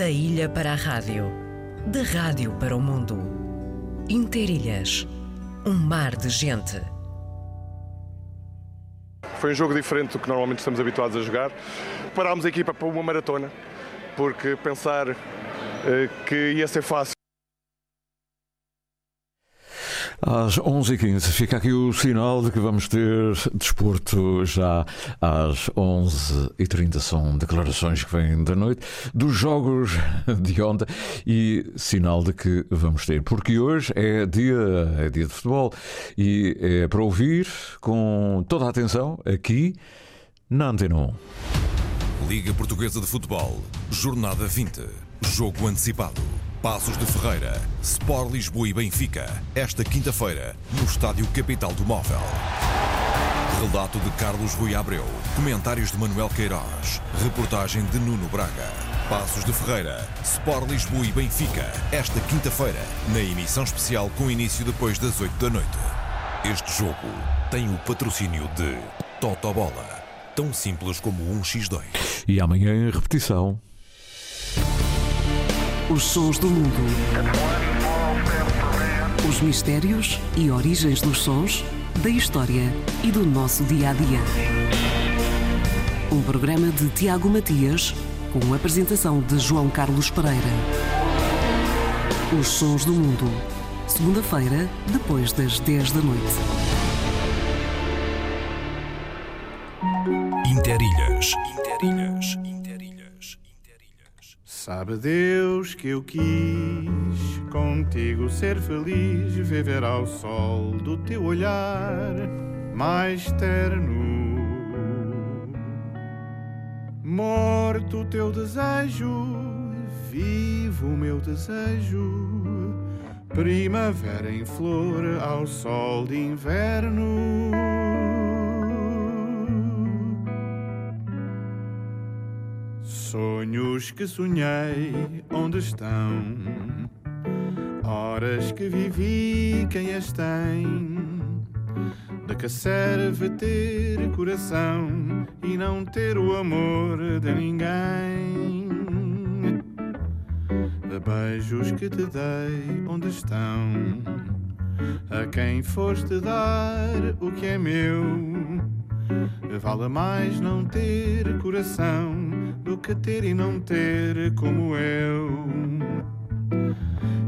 Da ilha para a rádio, da rádio para o mundo. Interilhas, um mar de gente. Foi um jogo diferente do que normalmente estamos habituados a jogar. Parámos a equipa para uma maratona, porque pensar eh, que ia ser fácil Às 11h15 fica aqui o sinal de que vamos ter desporto já às 11h30. São declarações que vêm da noite dos jogos de ontem e sinal de que vamos ter, porque hoje é dia, é dia de futebol e é para ouvir com toda a atenção aqui na Antena 1. Liga Portuguesa de Futebol, Jornada 20, Jogo Antecipado. Passos de Ferreira, Sport Lisboa e Benfica, esta quinta-feira, no Estádio Capital do Móvel. Relato de Carlos Rui Abreu, comentários de Manuel Queiroz, reportagem de Nuno Braga. Passos de Ferreira, Sport Lisboa e Benfica, esta quinta-feira, na emissão especial com início depois das 8 da noite. Este jogo tem o patrocínio de Totobola, tão simples como um X2. E amanhã em repetição. Os sons do mundo. Os mistérios e origens dos sons, da história e do nosso dia a dia. Um programa de Tiago Matias, com apresentação de João Carlos Pereira. Os sons do mundo. Segunda-feira, depois das 10 da noite. Interilhas. Interilhas. Sabe Deus que eu quis contigo ser feliz, viver ao sol do teu olhar mais terno. Morto o teu desejo, vivo o meu desejo. Primavera em flor ao sol de inverno. Sonhos que sonhei, onde estão? Horas que vivi, quem as tem? De que serve ter coração e não ter o amor de ninguém? Beijos que te dei, onde estão? A quem foste dar o que é meu? Vale mais não ter coração do que ter e não ter como eu.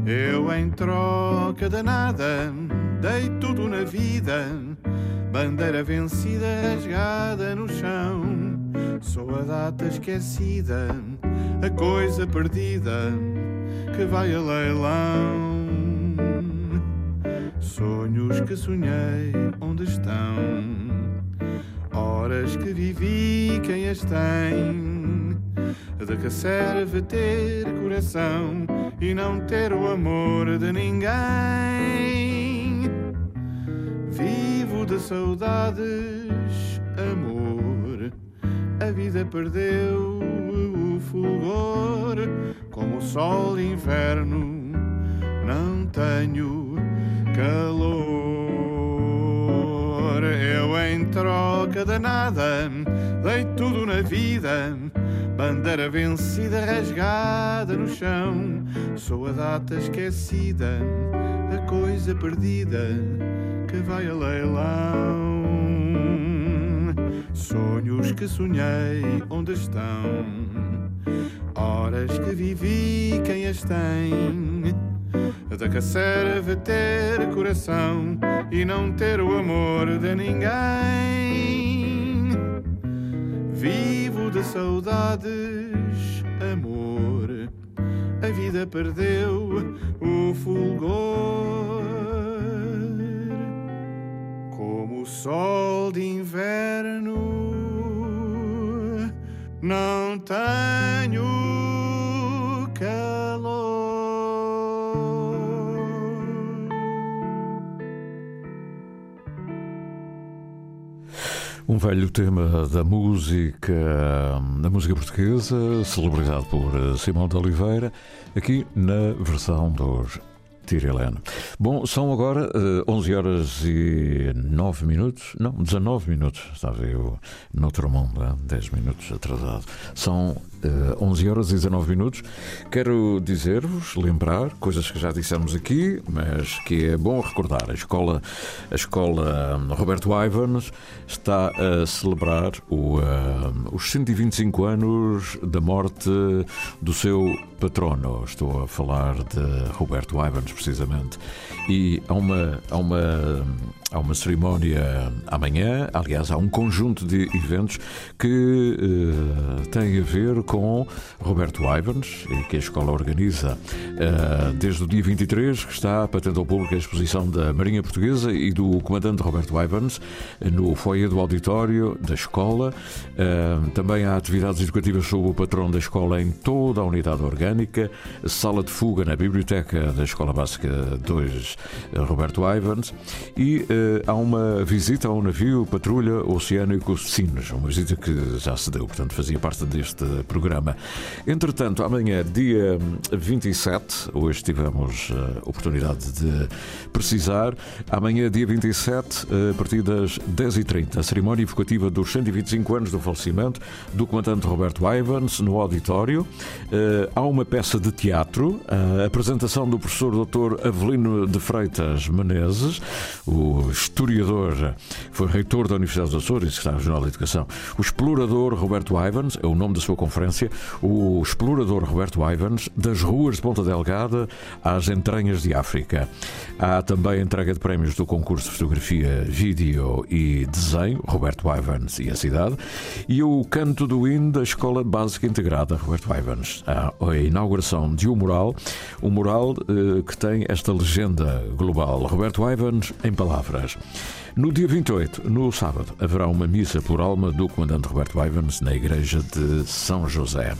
Eu em troca de nada dei tudo na vida, bandeira vencida rasgada no chão. Sou a data esquecida, a coisa perdida que vai a leilão. Sonhos que sonhei, onde estão? Horas que vivi, quem as tem? De que serve ter coração e não ter o amor de ninguém? Vivo de saudades, amor. A vida perdeu o fulgor, como o sol de inverno. Não tenho calor. Eu em troca de nada dei tudo na vida. Bandeira vencida, rasgada no chão. Sou a data esquecida, a coisa perdida que vai a leilão. Sonhos que sonhei, onde estão? Horas que vivi, quem as tem? Que serve ter coração e não ter o amor de ninguém? Vivo de saudades, amor. A vida perdeu o fulgor. Como o sol de inverno, não tenho Um velho tema da música, da música portuguesa, celebrizado por eh, Simão de Oliveira, aqui na versão dos Tirilene. Bom, são agora eh, 11 horas e 9 minutos, não, 19 minutos, estava eu noutro mundo, eh, 10 minutos atrasado. São 11 horas e 19 minutos. Quero dizer-vos, lembrar coisas que já dissemos aqui, mas que é bom recordar. A escola, a escola hum, Roberto Ivans está a celebrar o, uh, os 125 anos da morte do seu patrono. Estou a falar de Roberto Ivans, precisamente. E há uma, há uma, há uma cerimónia amanhã, aliás, há um conjunto de eventos que uh, têm a ver com Roberto Ivans, que a escola organiza uh, desde o dia 23, que está patente ao público a exposição da Marinha Portuguesa e do comandante Roberto Ivans no foyer do auditório da escola. Uh, também há atividades educativas sob o patrão da escola em toda a unidade orgânica, sala de fuga na biblioteca da Escola Básica 2 Roberto Ivans e há uma visita a um navio patrulha oceânico Sines, uma visita que já se deu, portanto fazia parte deste programa. Entretanto, amanhã, dia 27, hoje tivemos eh, oportunidade de precisar, amanhã, dia 27, eh, a partir das 10h30, a cerimónia evocativa dos 125 anos do falecimento do comandante Roberto Ivans no auditório. Eh, há uma peça de teatro, a apresentação do professor Dr. Avelino de Freitas Menezes, o historiador, foi reitor da Universidade dos Açores, no Jornal da Educação. O explorador Roberto Ivans, é o nome da sua conferência, o explorador Roberto Ivans, das ruas de Ponta Delgada às entranhas de África. Há também entrega de prémios do concurso de fotografia, vídeo e desenho, Roberto Ivans e a cidade, e o canto do hino da Escola Básica Integrada, Roberto Ivans. Há a inauguração de um mural, um mural eh, que tem esta legenda global, Roberto Ivans em palavras. No dia 28, no sábado, haverá uma missa por alma do comandante Roberto Ivans na igreja de São José.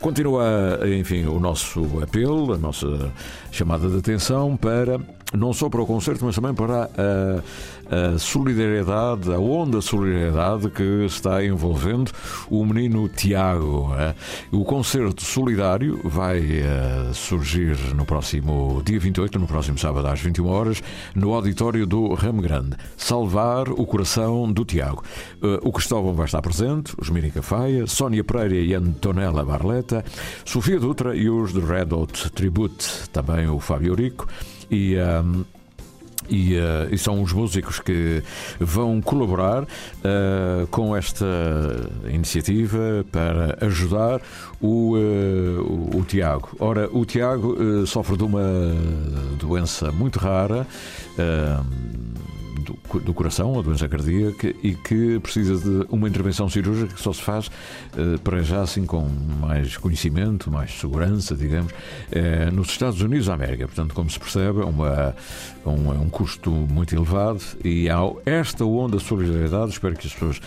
Continua, enfim, o nosso apelo, a nossa chamada de atenção para não só para o concerto, mas também para a, a solidariedade, a onda de solidariedade que está envolvendo o menino Tiago. É? O concerto solidário vai uh, surgir no próximo dia 28, no próximo sábado às 21 horas, no auditório do Ramo Grande. Salvar o coração do Tiago. Uh, o Cristóvão vai estar presente, os Mírica Faia, Sónia Pereira e Antonella Barleta, Sofia Dutra e os do Red Hot Tribute, também o Fábio Rico e. Um, e, uh, e, são os músicos que vão colaborar uh, com esta iniciativa para ajudar o, uh, o, o, Tiago. Ora, o Tiago sofre de uma doença muito rara do, do coração, a doença cardíaca, e que precisa de uma intervenção cirúrgica que só se faz uh, para já assim com mais conhecimento, mais segurança, digamos, uh, nos Estados Unidos da América. Portanto, como se percebe, é, uma, um, é um custo muito elevado e há esta onda de solidariedade. Espero que as pessoas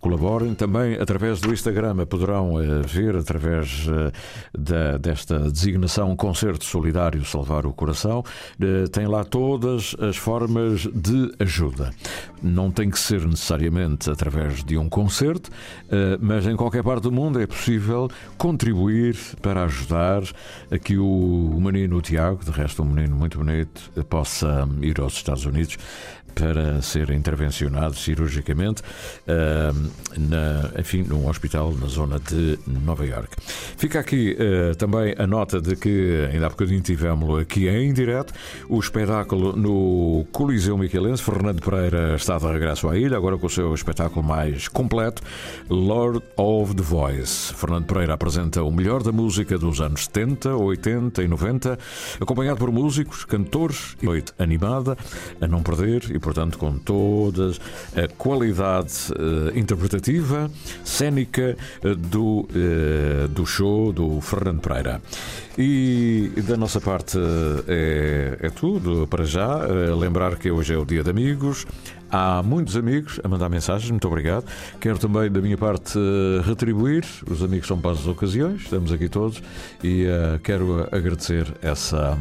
colaborem. Também através do Instagram poderão uh, ver, através da, desta designação Concerto Solidário Salvar o Coração, tem lá todas as formas de ajuda ajuda. Não tem que ser necessariamente através de um concerto, eh, mas em qualquer parte do mundo é possível contribuir para ajudar a que o menino Tiago, de resto um menino muito bonito, possa ir aos Estados Unidos para ser intervencionado cirurgicamente, uh, na, enfim, num hospital na zona de Nova York. Fica aqui uh, também a nota de que, ainda há bocadinho tivemos aqui em direto, o espetáculo no Coliseu Michelense. Fernando Pereira está de regresso à ilha, agora com o seu espetáculo mais completo, Lord of the Voice. Fernando Pereira apresenta o melhor da música dos anos 70, 80 e 90, acompanhado por músicos, cantores e noite animada, a não perder e portanto, com toda a qualidade uh, interpretativa, cênica uh, do, uh, do show do Fernando Pereira. E da nossa parte é, é tudo para já. lembrar que hoje é o Dia de Amigos. Há muitos amigos a mandar mensagens, muito obrigado. Quero também, da minha parte, retribuir. Os amigos são para as ocasiões, estamos aqui todos e uh, quero agradecer essa,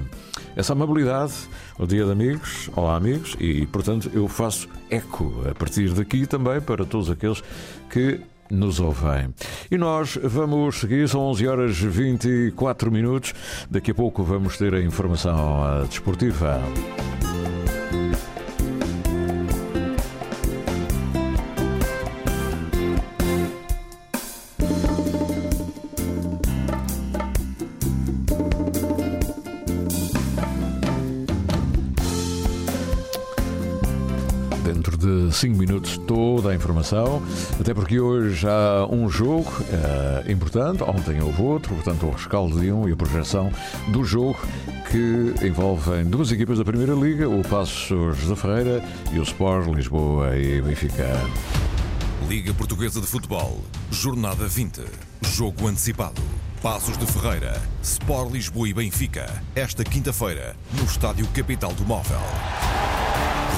essa amabilidade o Dia de Amigos. Olá, amigos, e portanto eu faço eco a partir daqui também para todos aqueles que nos ouvem. E nós vamos seguir, são 11 horas 24 minutos. Daqui a pouco vamos ter a informação desportiva. Toda a informação, até porque hoje há um jogo uh, importante, ontem houve outro, portanto o rescaldo de um e a projeção do jogo que envolvem duas equipas da Primeira Liga, o Passos da Ferreira e o Sport Lisboa e Benfica. Liga Portuguesa de Futebol, Jornada 20, Jogo Antecipado. Passos de Ferreira, Sport Lisboa e Benfica, esta quinta-feira, no Estádio Capital do Móvel.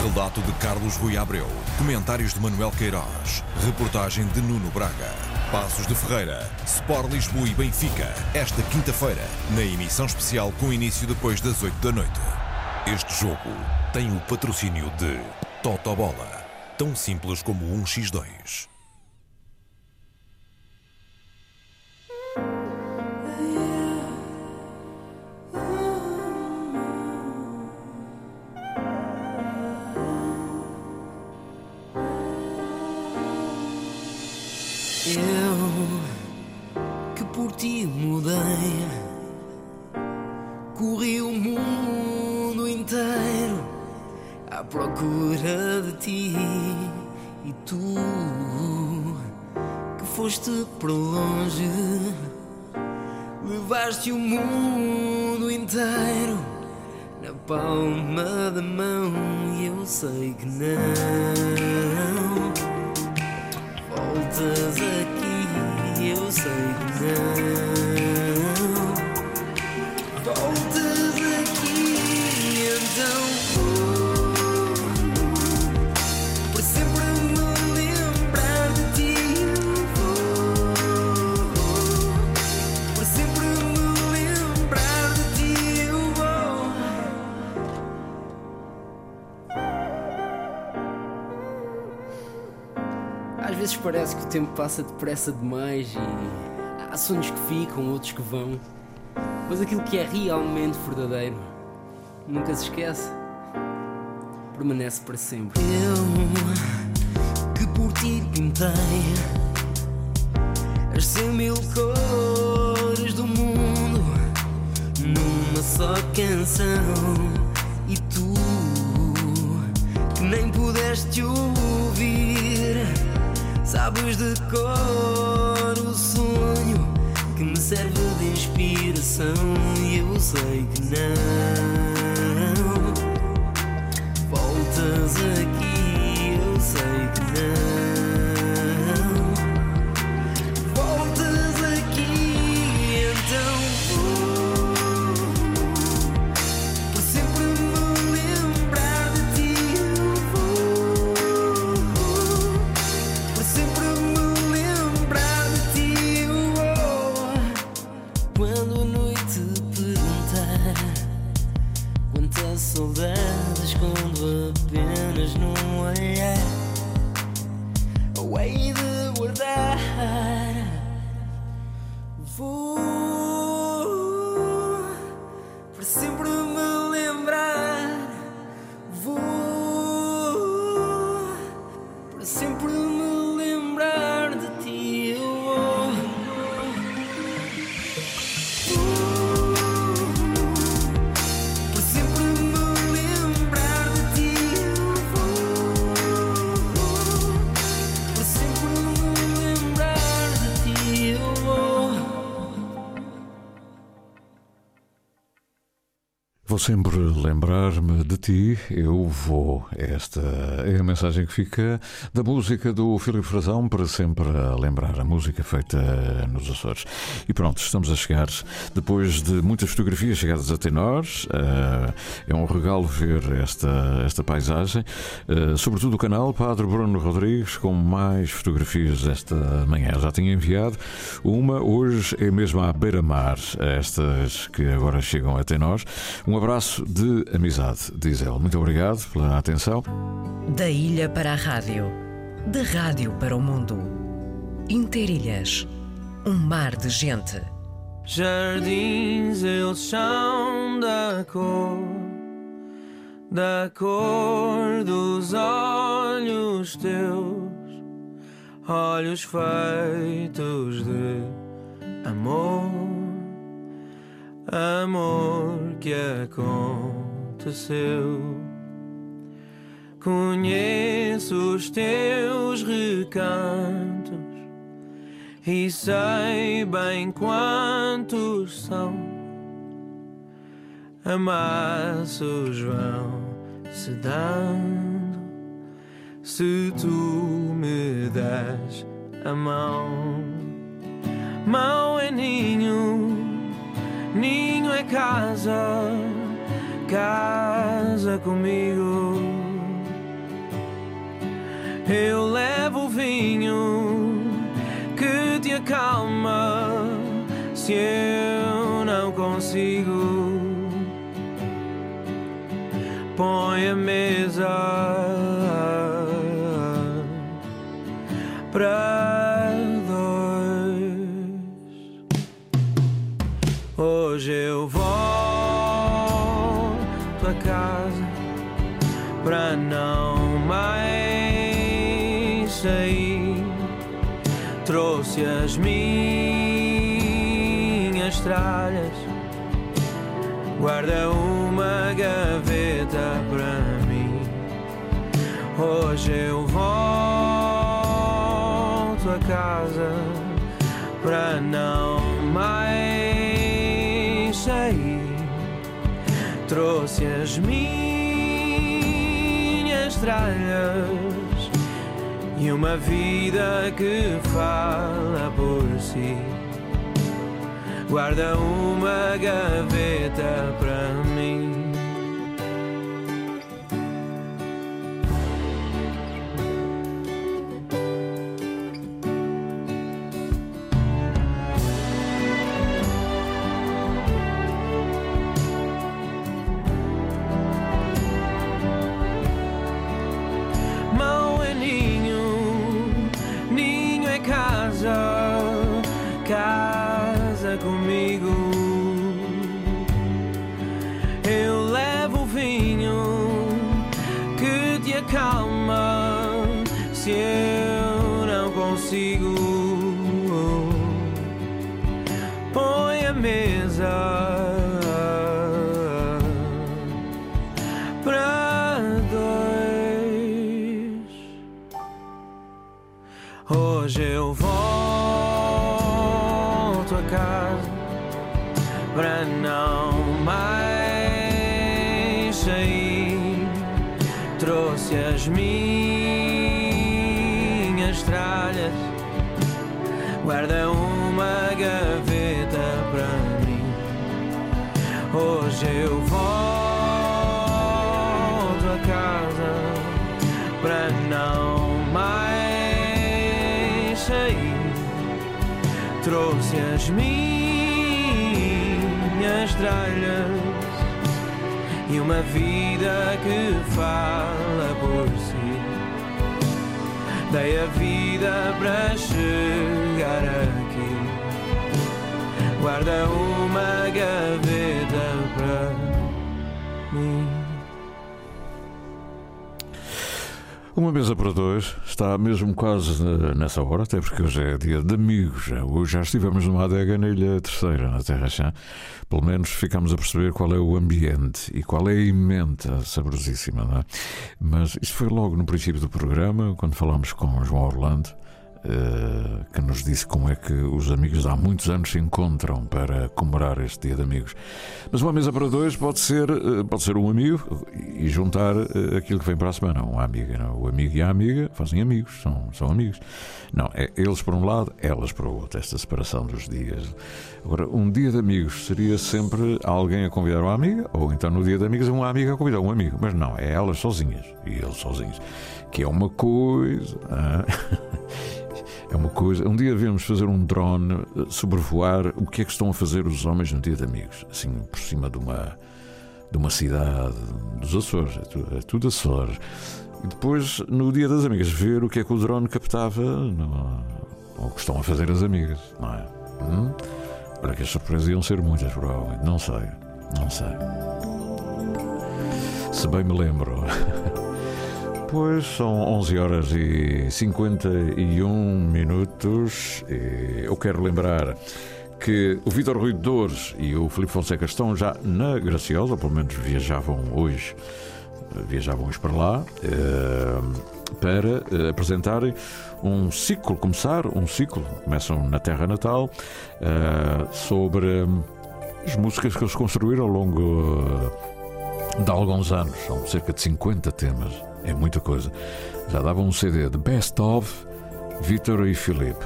Relato de Carlos Rui Abreu. Comentários de Manuel Queiroz. Reportagem de Nuno Braga. Passos de Ferreira. Sport Lisboa e Benfica. Esta quinta-feira, na emissão especial com início depois das 8 da noite. Este jogo tem o patrocínio de Totobola. Tão simples como 1x2. Eu que por ti mudei, corri o mundo inteiro à procura de ti. E tu que foste para longe, levaste o mundo inteiro na palma da mão. E eu sei que não. Voltas aqui, eu sei parece que o tempo passa depressa demais e há sonhos que ficam, outros que vão. Mas aquilo que é realmente verdadeiro nunca se esquece. Permanece para sempre. Eu que por ti pintei as cem mil cores do mundo numa só canção e tu que nem pudeste ouvir sabes de cor o sonho que me serve de inspiração e eu sei que não. Voltas aqui Vou sempre lembrar-me de ti, eu vou. Esta é a mensagem que fica da música do Filipe Frazão para sempre lembrar a música feita nos Açores. E pronto, estamos a chegar, depois de muitas fotografias chegadas até nós, eh, é um regalo ver esta, esta paisagem, eh, sobretudo o canal Padre Bruno Rodrigues, com mais fotografias esta manhã. Já tinha enviado uma, hoje é mesmo à beira-mar, estas que agora chegam até nós. Um abraço de amizade, diz ele. Muito obrigado pela atenção. Da ilha para a rádio, da rádio para o mundo. Interilhas, um mar de gente. Jardins eles são da cor, da cor dos olhos teus, olhos feitos de amor, amor que aconteceu. Conheço os teus recantos e sei bem quantos são. Amassos vão se dando se tu me das a mão. Mão é ninho, ninho é casa, casa comigo. Eu levo o vinho que te acalma se eu não consigo. Põe a mesa para Trouxe as minhas tralhas, guarda uma gaveta para mim. Hoje eu volto a casa para não mais sair. Trouxe as minhas tralhas uma vida que fala por si. Guarda uma gaveta para mim. Mesa as minhas tralhas e uma vida que fala por si. Dei a vida para chegar aqui. Guarda uma gaveta Uma mesa para dois está mesmo quase nessa hora, até porque hoje é dia de amigos. Hoje já estivemos numa adega na Ilha Terceira, na Terra Chã. Pelo menos ficamos a perceber qual é o ambiente e qual é a emenda saborosíssima, não é? Mas isso foi logo no princípio do programa, quando falámos com o João Orlando. Uh, que nos disse como é que os amigos há muitos anos se encontram para comemorar este dia de amigos. Mas uma mesa para dois pode ser, uh, pode ser um amigo e juntar uh, aquilo que vem para a semana, uma amiga. Não? O amigo e a amiga fazem amigos, são, são amigos. Não, é eles por um lado, elas por outro, esta separação dos dias. Agora, um dia de amigos seria sempre alguém a convidar uma amiga, ou então no dia de amigos uma amiga a convidar um amigo. Mas não, é elas sozinhas e eles sozinhos. Que é uma coisa. Ah, É uma coisa. Um dia devemos fazer um drone sobrevoar o que é que estão a fazer os homens no dia de amigos, assim por cima de uma de uma cidade dos Açores, é tudo, é tudo Açores. E depois, no dia das amigas, ver o que é que o drone captava no, ou o que estão a fazer as amigas, não é? Hum? Olha que as surpresas iam ser muitas, provavelmente. Não sei, não sei. Se bem me lembro. Pois são 11 horas e 51 minutos. Eu quero lembrar que o Vitor Rui Dores e o Filipe Fonseca estão já na Graciosa, pelo menos viajavam hoje viajavam para lá para apresentarem um ciclo, começar um ciclo, começam na terra natal, sobre as músicas que eles construíram ao longo de alguns anos. São cerca de 50 temas, é muita coisa. Já davam um CD de Best of Vítor e Filipe,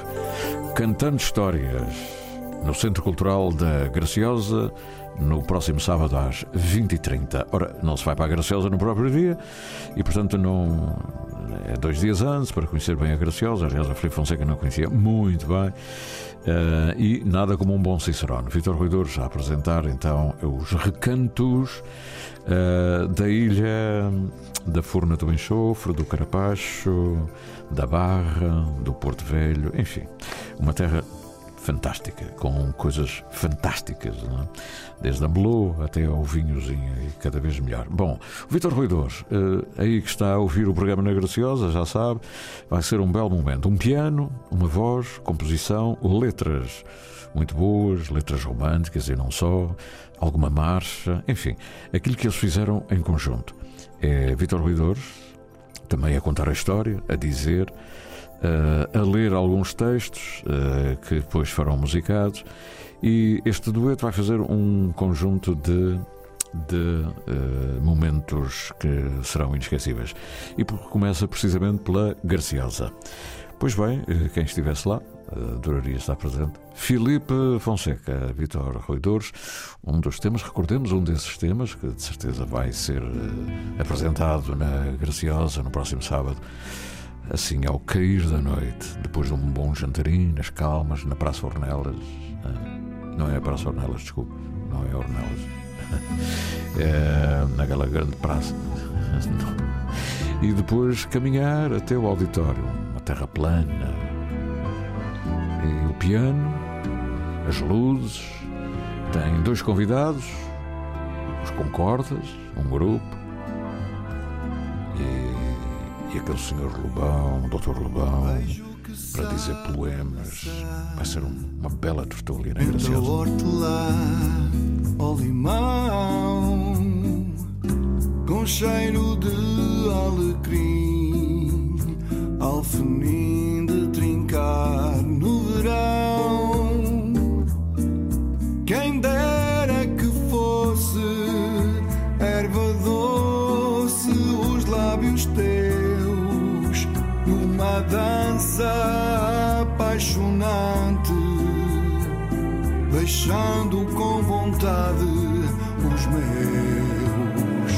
cantando histórias no Centro Cultural da Graciosa no próximo sábado às 20h30. Ora, não se vai para a Graciosa no próprio dia e, portanto, não. É dois dias antes para conhecer bem a Graciosa. Aliás, a Felipe Fonseca não conhecia muito bem. Uh, e nada como um bom Cicerone. Vitor Ruidores a apresentar então os recantos uh, da ilha da Furna do Enxofre, do Carapacho, da Barra, do Porto Velho, enfim, uma terra fantástica, com coisas fantásticas, é? desde Melô até ao vinhozinho e cada vez melhor. Bom, o Vitor Ruidores, uh, aí que está a ouvir o programa na Graciosa, já sabe, vai ser um belo momento. Um piano, uma voz, composição, letras muito boas, letras românticas e não só, alguma marcha, enfim, aquilo que eles fizeram em conjunto. É Vitor Ruidores, também a contar a história, a dizer uh, a ler alguns textos uh, que depois foram musicados e este dueto vai fazer um conjunto de, de uh, momentos que serão inesquecíveis. E começa precisamente pela Graciosa. Pois bem, quem estivesse lá adoraria estar presente. Filipe Fonseca, Vitor Roidores, um dos temas, recordemos um desses temas, que de certeza vai ser apresentado na Graciosa no próximo sábado assim ao cair da noite, depois de um bom jantarinho, nas calmas, na Praça Ornelas. Ah, não é a Praça Ornelas, desculpe, não é Ornelas. É naquela grande praça. E depois caminhar até o auditório, uma terra plana. E o piano, as luzes, tem dois convidados, os concordas, um grupo e aquele senhor Lobão, doutor Lobão, para dizer poemas. Vai ser uma bela tertúlia, não é graciosa? hortelã, ao limão, com cheiro de alecrim, alfenim dança apaixonante, deixando com vontade os meus.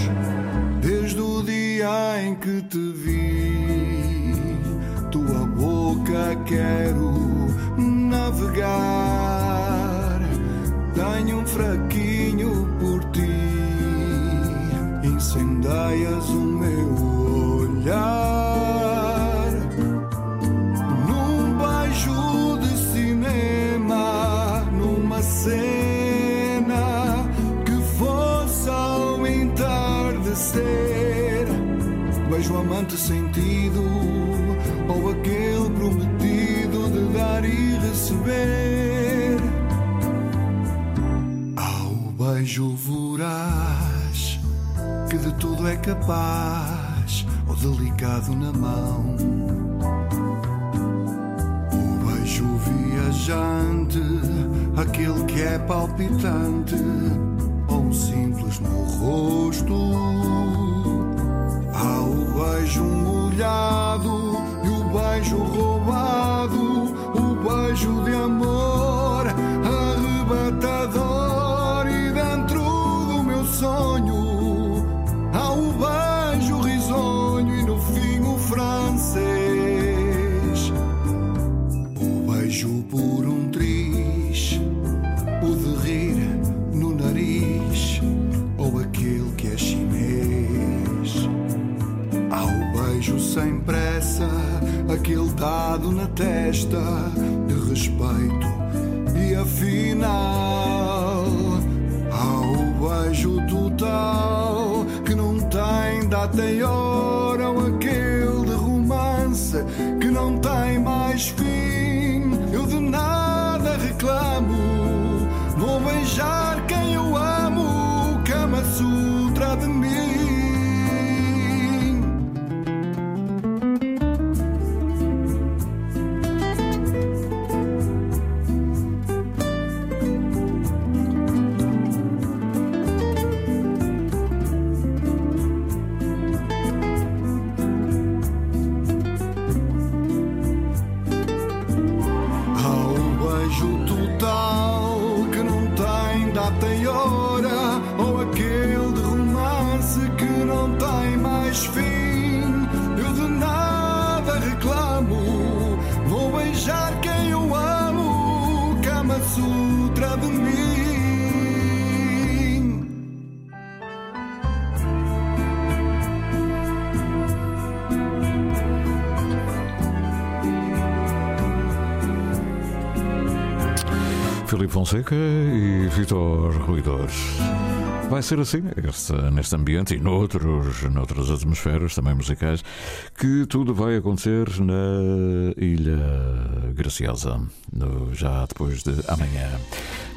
Desde o dia em que te vi, tua boca quero navegar. Tenho um fraquinho por ti, incendeias o dar receber. Ao beijo voraz, que de tudo é capaz, ou delicado na mão. O beijo viajante aquele que é palpitante ou um simples no rosto. Há o beijo molhado e o beijo roubado, beijo de amor na testa de respeito. E afinal, ao beijo total que não tem data e hora, Fonseca e Vitor Ruidores. Vai ser assim, este, neste ambiente e noutros, noutras atmosferas também musicais, que tudo vai acontecer na Ilha Graciosa, no, já depois de amanhã.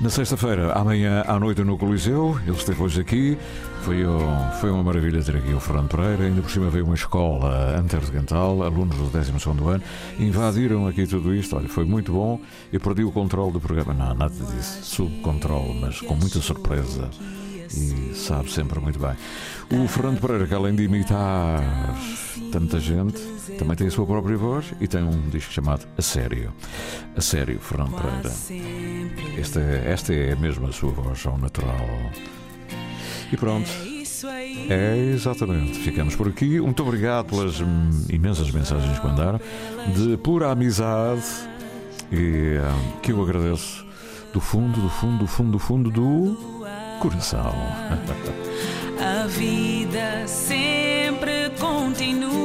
Na sexta-feira, amanhã à noite no Coliseu, ele esteve hoje aqui. Foi, um, foi uma maravilha ter aqui o Fernando Pereira. Ainda por cima veio uma escola interdegantal, alunos do 12 ano, invadiram aqui tudo isto. Olha, foi muito bom. Eu perdi o controle do programa. Não, nada disso. Sob controle, mas com muita surpresa e sabe sempre muito bem. O Fernando Pereira, que além de imitar tanta gente, também tem a sua própria voz e tem um disco chamado A Sério. A Sério, Fernando Pereira. Esta, esta é mesmo a sua voz ao natural. E pronto. É exatamente. Ficamos por aqui. Muito obrigado pelas imensas mensagens que mandaram, de pura amizade e hum, que eu agradeço do fundo, do fundo, do fundo, do fundo do coração. A vida sempre continua.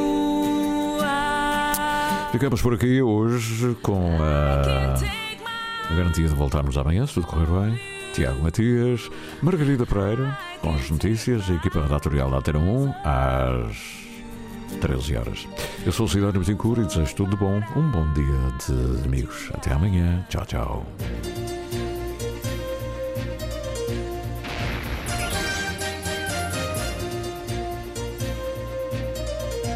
Ficamos por aqui hoje com a, a garantia de voltarmos amanhã, se tudo correr bem. Tiago Matias, Margarida Pereira, com as notícias, a equipa redatorial da Antena 1, às 13 horas. Eu sou o Cidadão Betancourt e desejo tudo de bom. Um bom dia de amigos. Até amanhã. Tchau, tchau.